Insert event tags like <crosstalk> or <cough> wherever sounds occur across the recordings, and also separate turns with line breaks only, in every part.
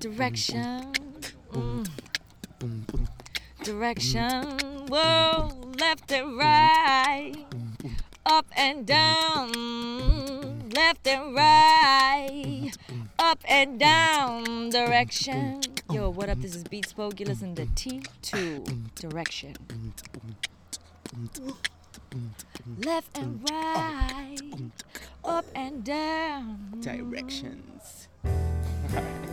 Direction. Mm. Direction. Whoa, left and right. Up and down. Left and right. Up and down. Direction. Yo, what up? This is Beat Spoke. You listen to T2 Direction. Left and right. Up and down.
Directions. <laughs>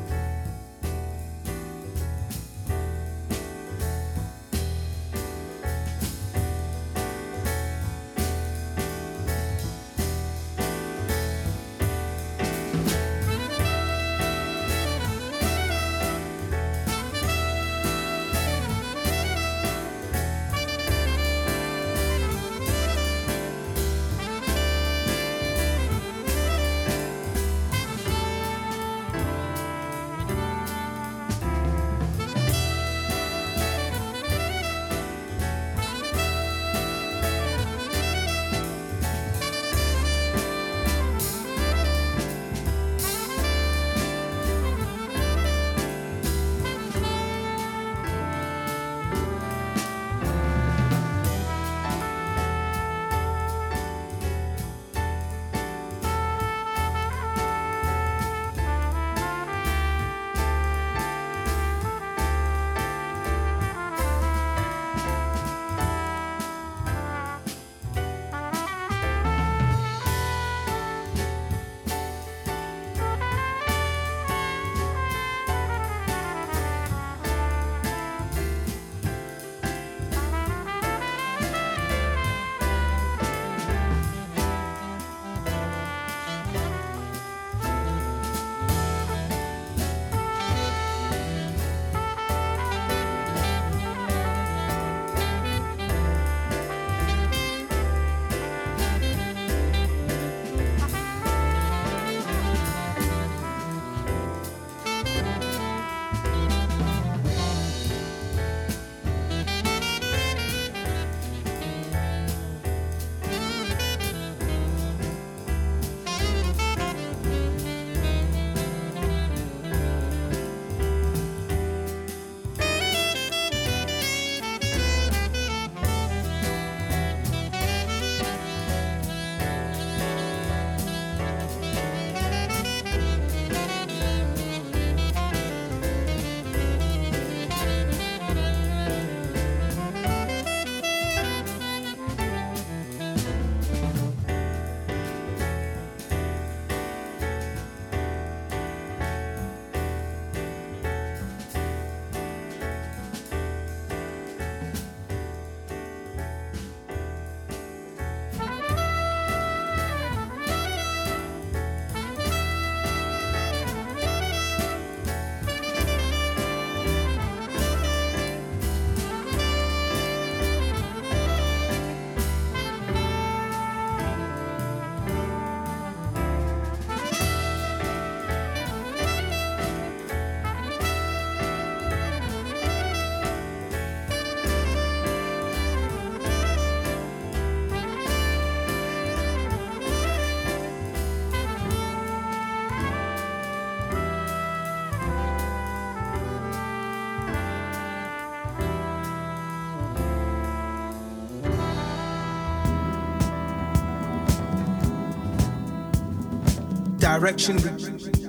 Direction.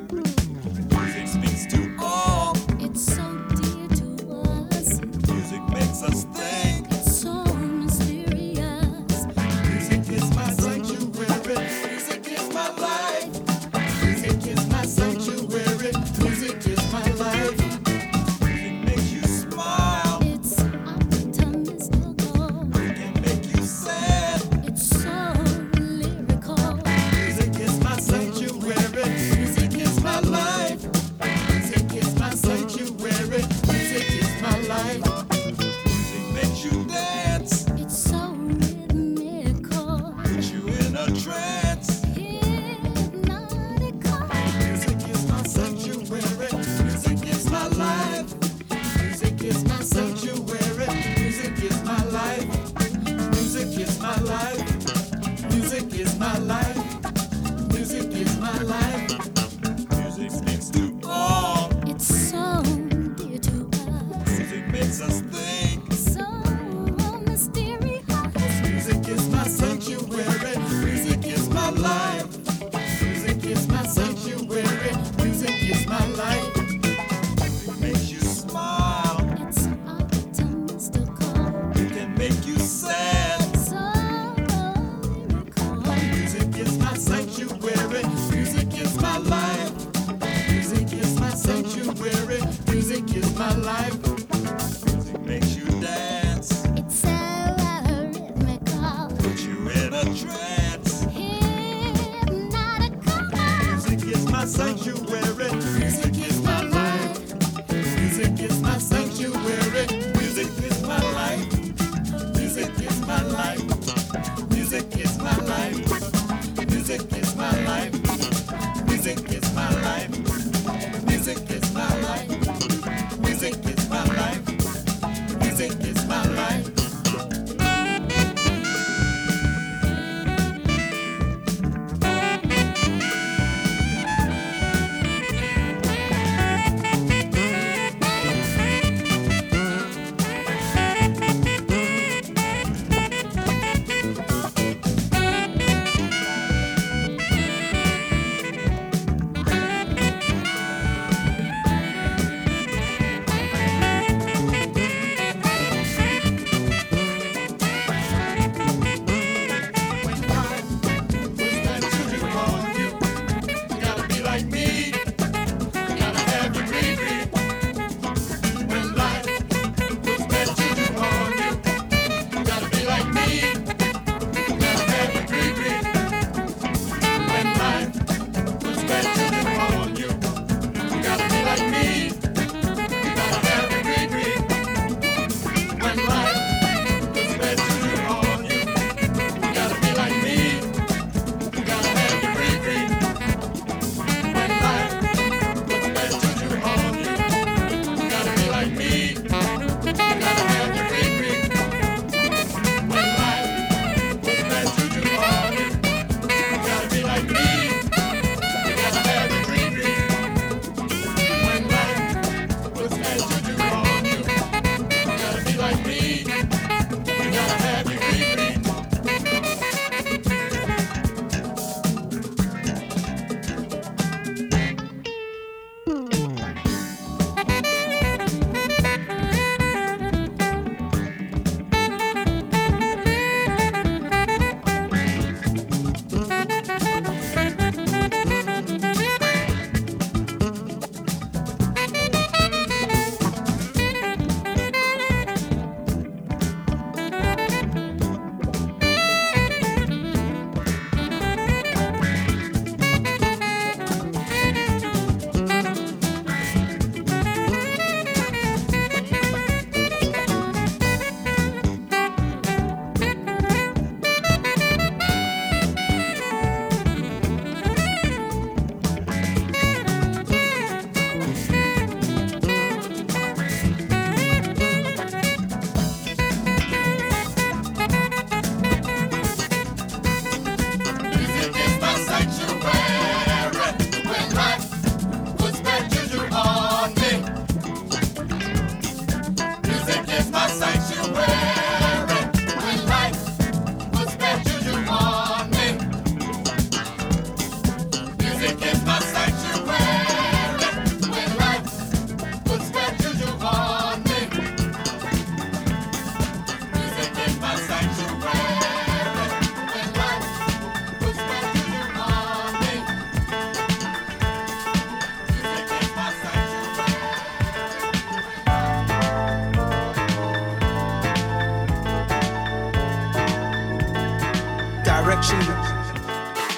Direction.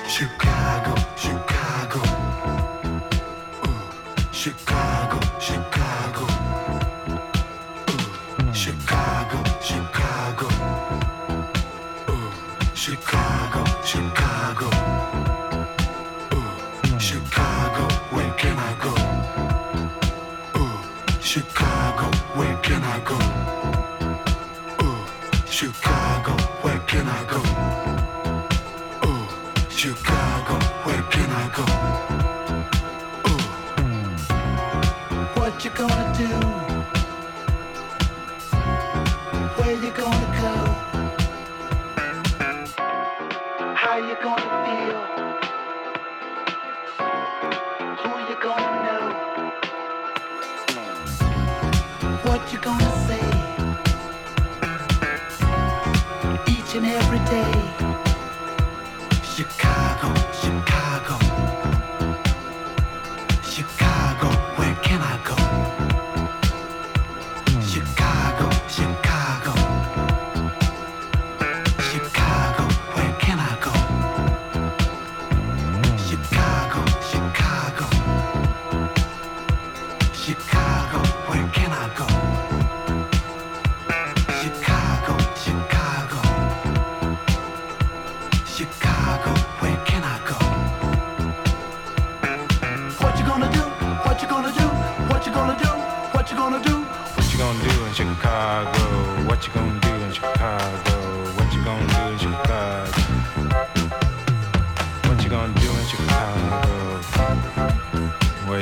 Chicago, Chicago. Uh, Chicago,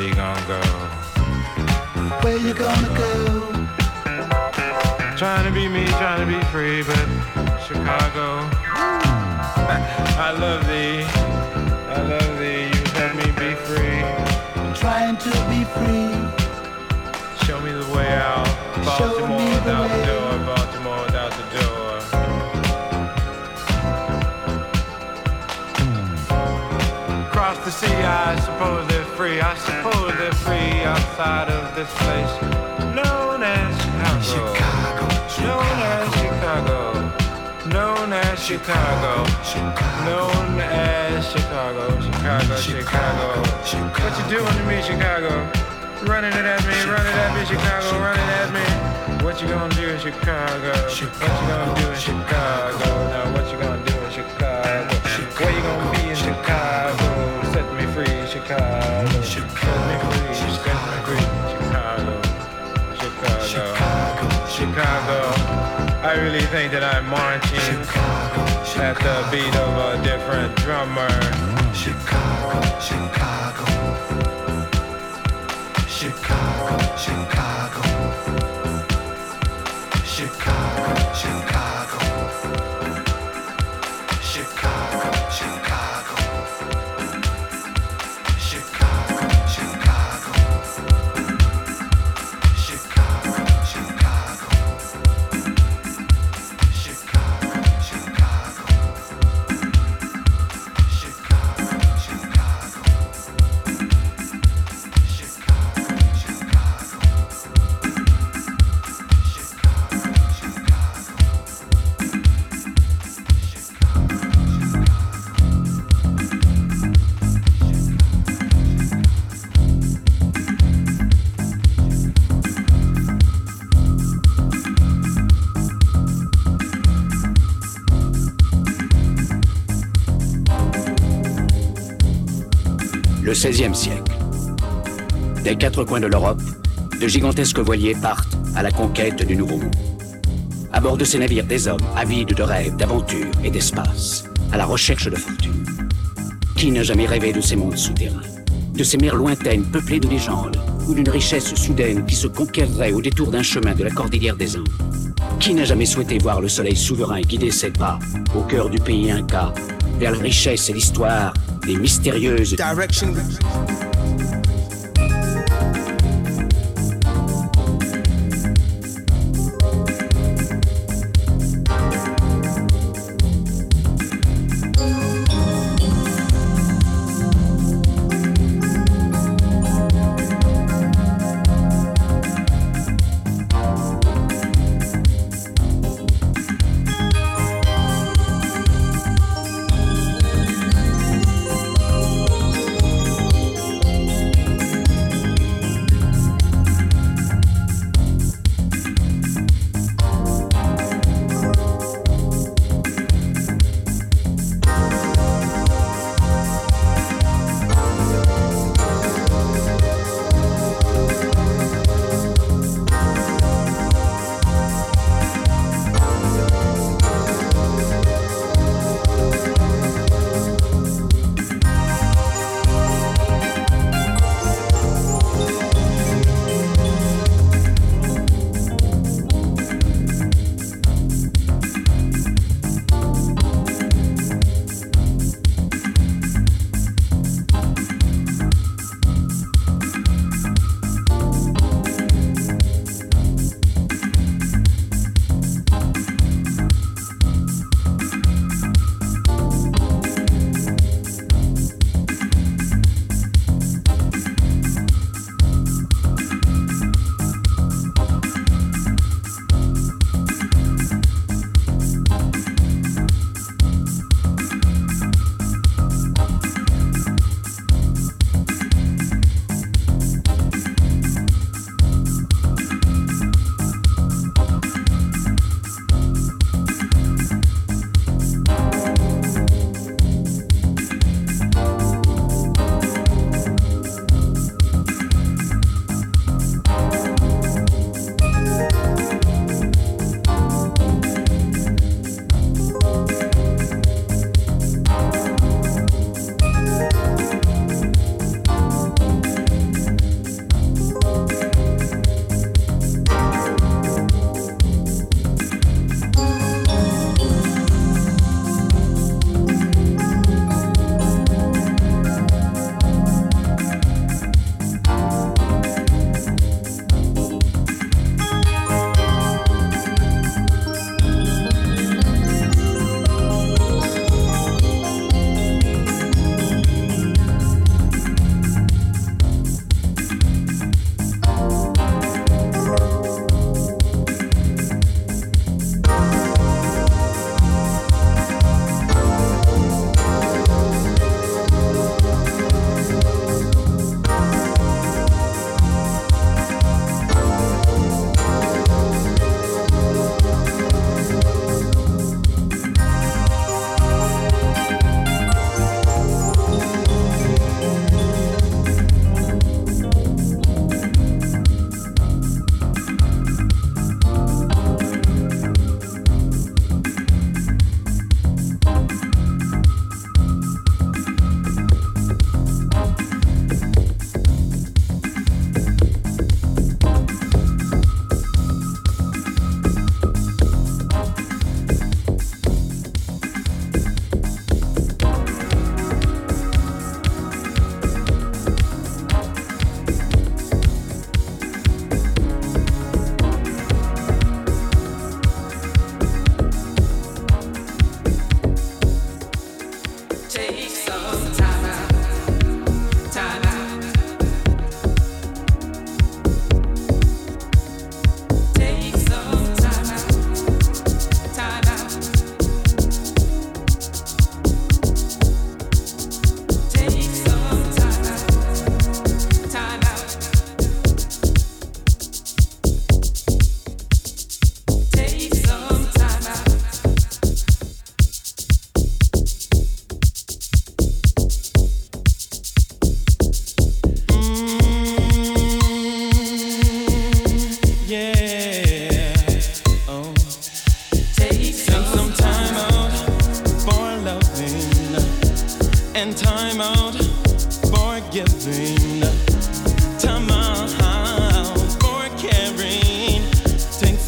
Where you gonna go? Where
you gonna go? Trying to be me, trying to be free, but Chicago. <laughs> I love thee. I love thee. You let me be free.
I'm Trying to be free.
Show me the way out.
Show me the
without
way.
door. Sea, I suppose they're free. I suppose they're free outside of this place known as Chicago.
Chicago,
Known as Chicago. Known as Chicago. Known as Chicago. Chicago, Chicago. What you doing to me, Chicago? Running it at me, running at me, Chicago, running at me. What you gonna do in Chicago? What you gonna do in Chicago? Now what you think that I'm marching at the beat of a different drummer.
Chicago, Chicago. Chicago, Chicago. Chicago,
XVIe siècle. Des quatre coins de l'Europe, de gigantesques voiliers partent à la conquête du Nouveau Monde. À bord de ces navires, des hommes avides de rêves, d'aventures et d'espace, à la recherche de fortune. Qui n'a jamais rêvé de ces mondes souterrains, de ces mers lointaines peuplées de légendes, ou d'une richesse soudaine qui se conquerrait au détour d'un chemin de la cordillère des Andes? Qui n'a jamais souhaité voir le soleil souverain guider ses pas au cœur du pays Inca, vers la richesse et l'histoire des mystérieuses
direction.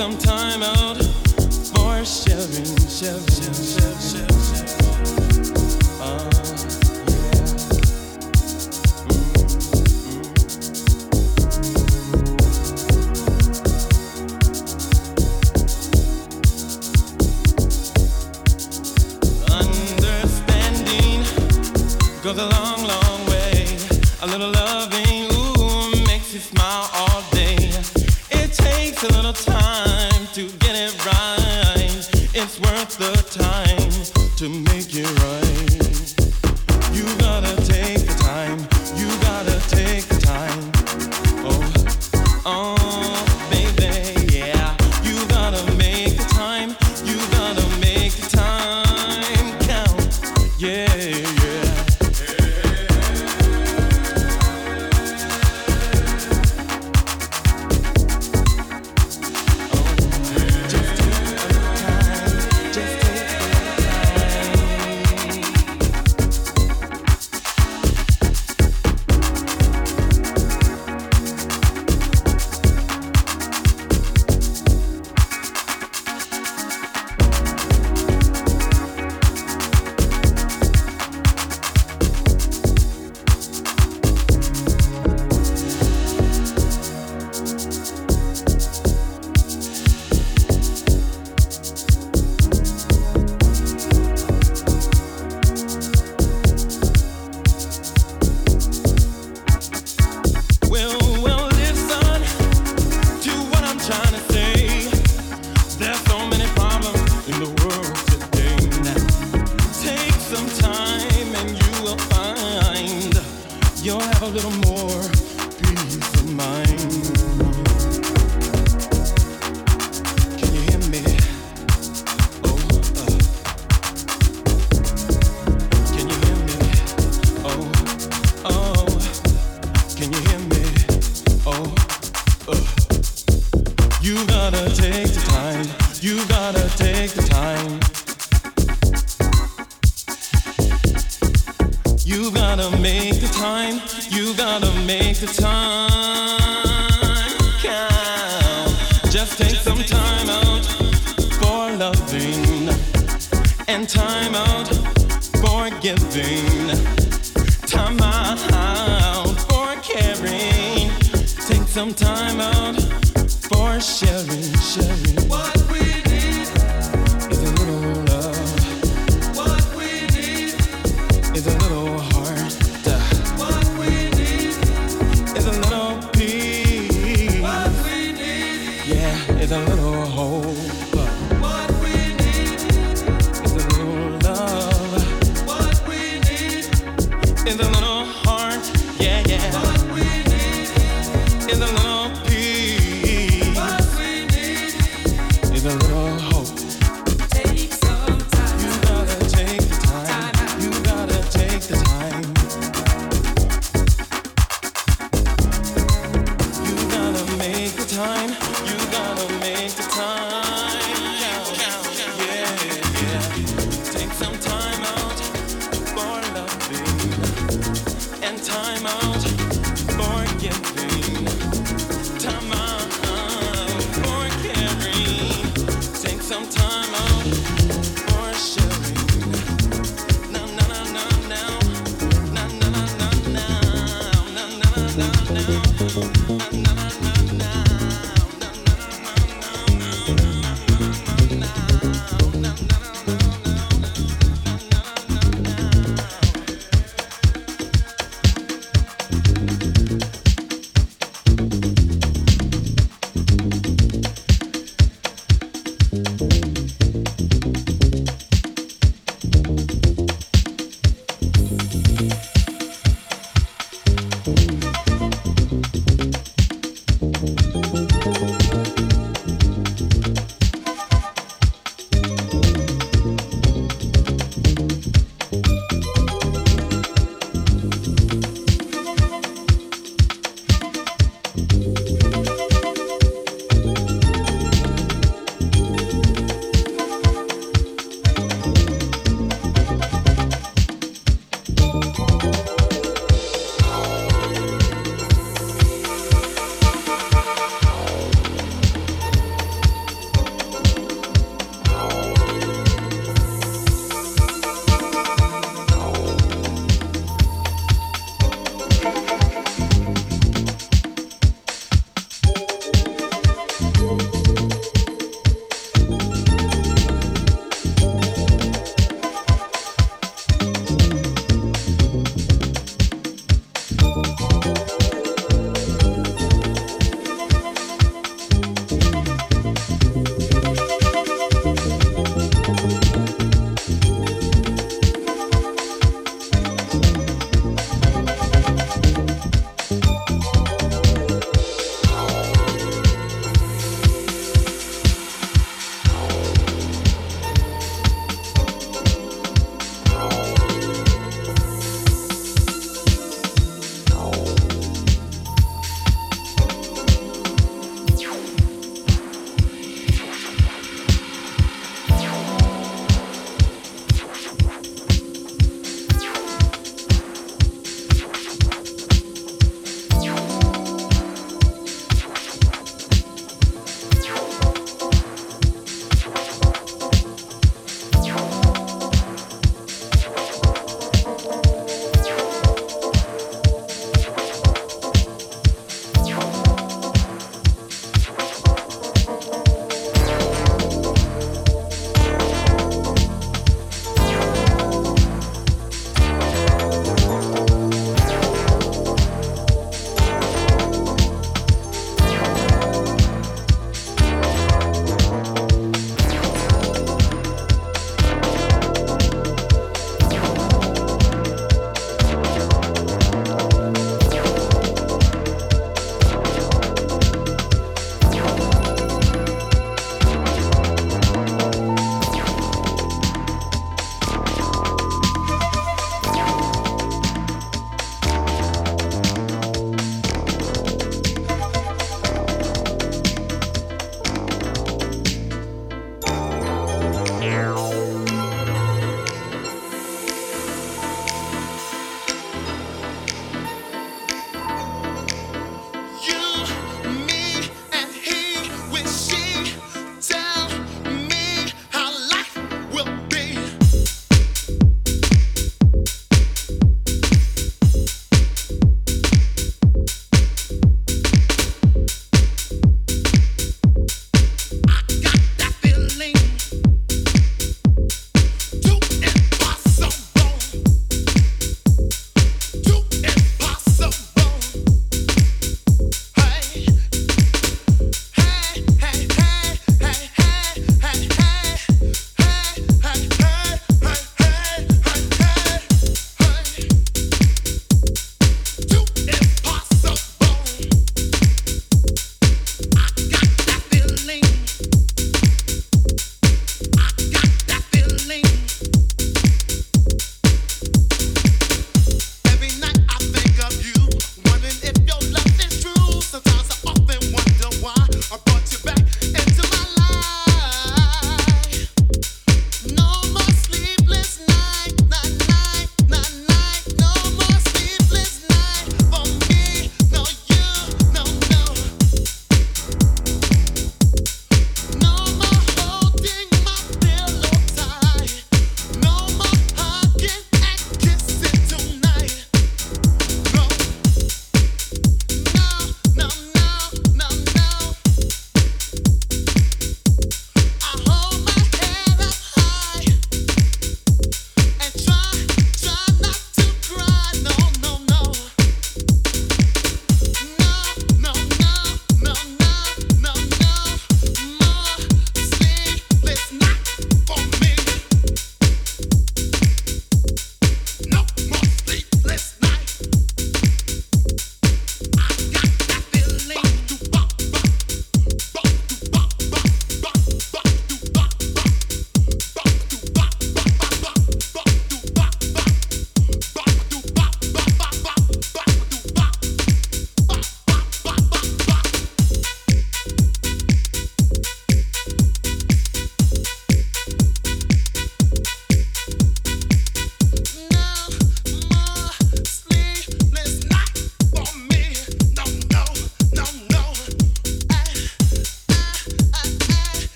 some time out for sharing, sharing, sharing. a little more.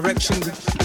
Direction.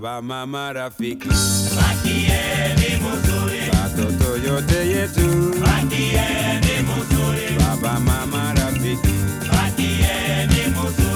Baba mama rafiki. Watoto yote yetu. Baba mama rafiki.
Sasa iko usiku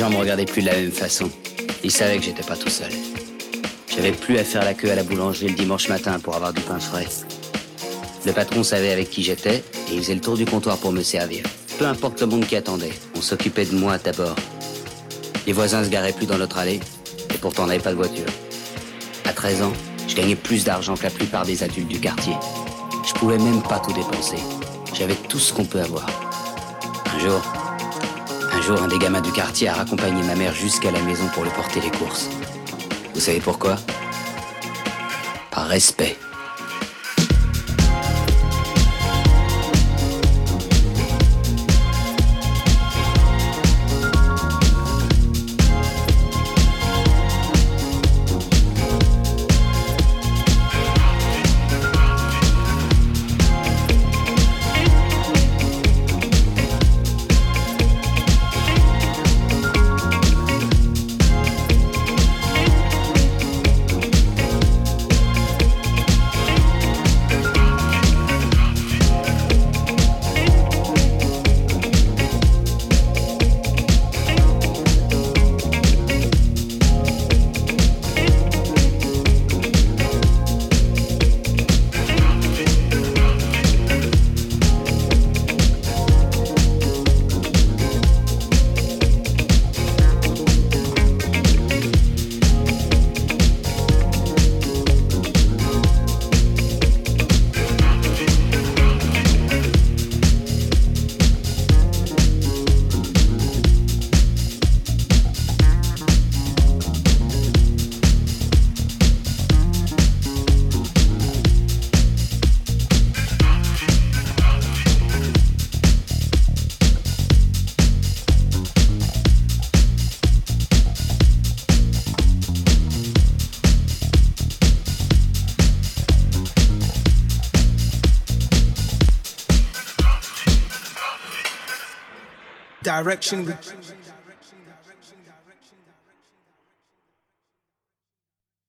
gens me regardaient plus de la même façon. Ils savaient que j'étais pas tout seul. J'avais plus à faire la queue à la boulangerie le dimanche matin pour avoir du pain frais. Le patron savait avec qui j'étais et il faisait le tour du comptoir pour me servir. Peu importe le monde qui attendait, on s'occupait de moi d'abord. Les voisins se garaient plus dans notre allée et pourtant on n'avait pas de voiture. À 13 ans, je gagnais plus d'argent que la plupart des adultes du quartier. Je pouvais même pas tout dépenser. J'avais tout ce qu'on peut avoir. Un jour, un jour, un des gamins du quartier a raccompagné ma mère jusqu'à la maison pour lui porter les courses. Vous savez pourquoi? Par respect.
direction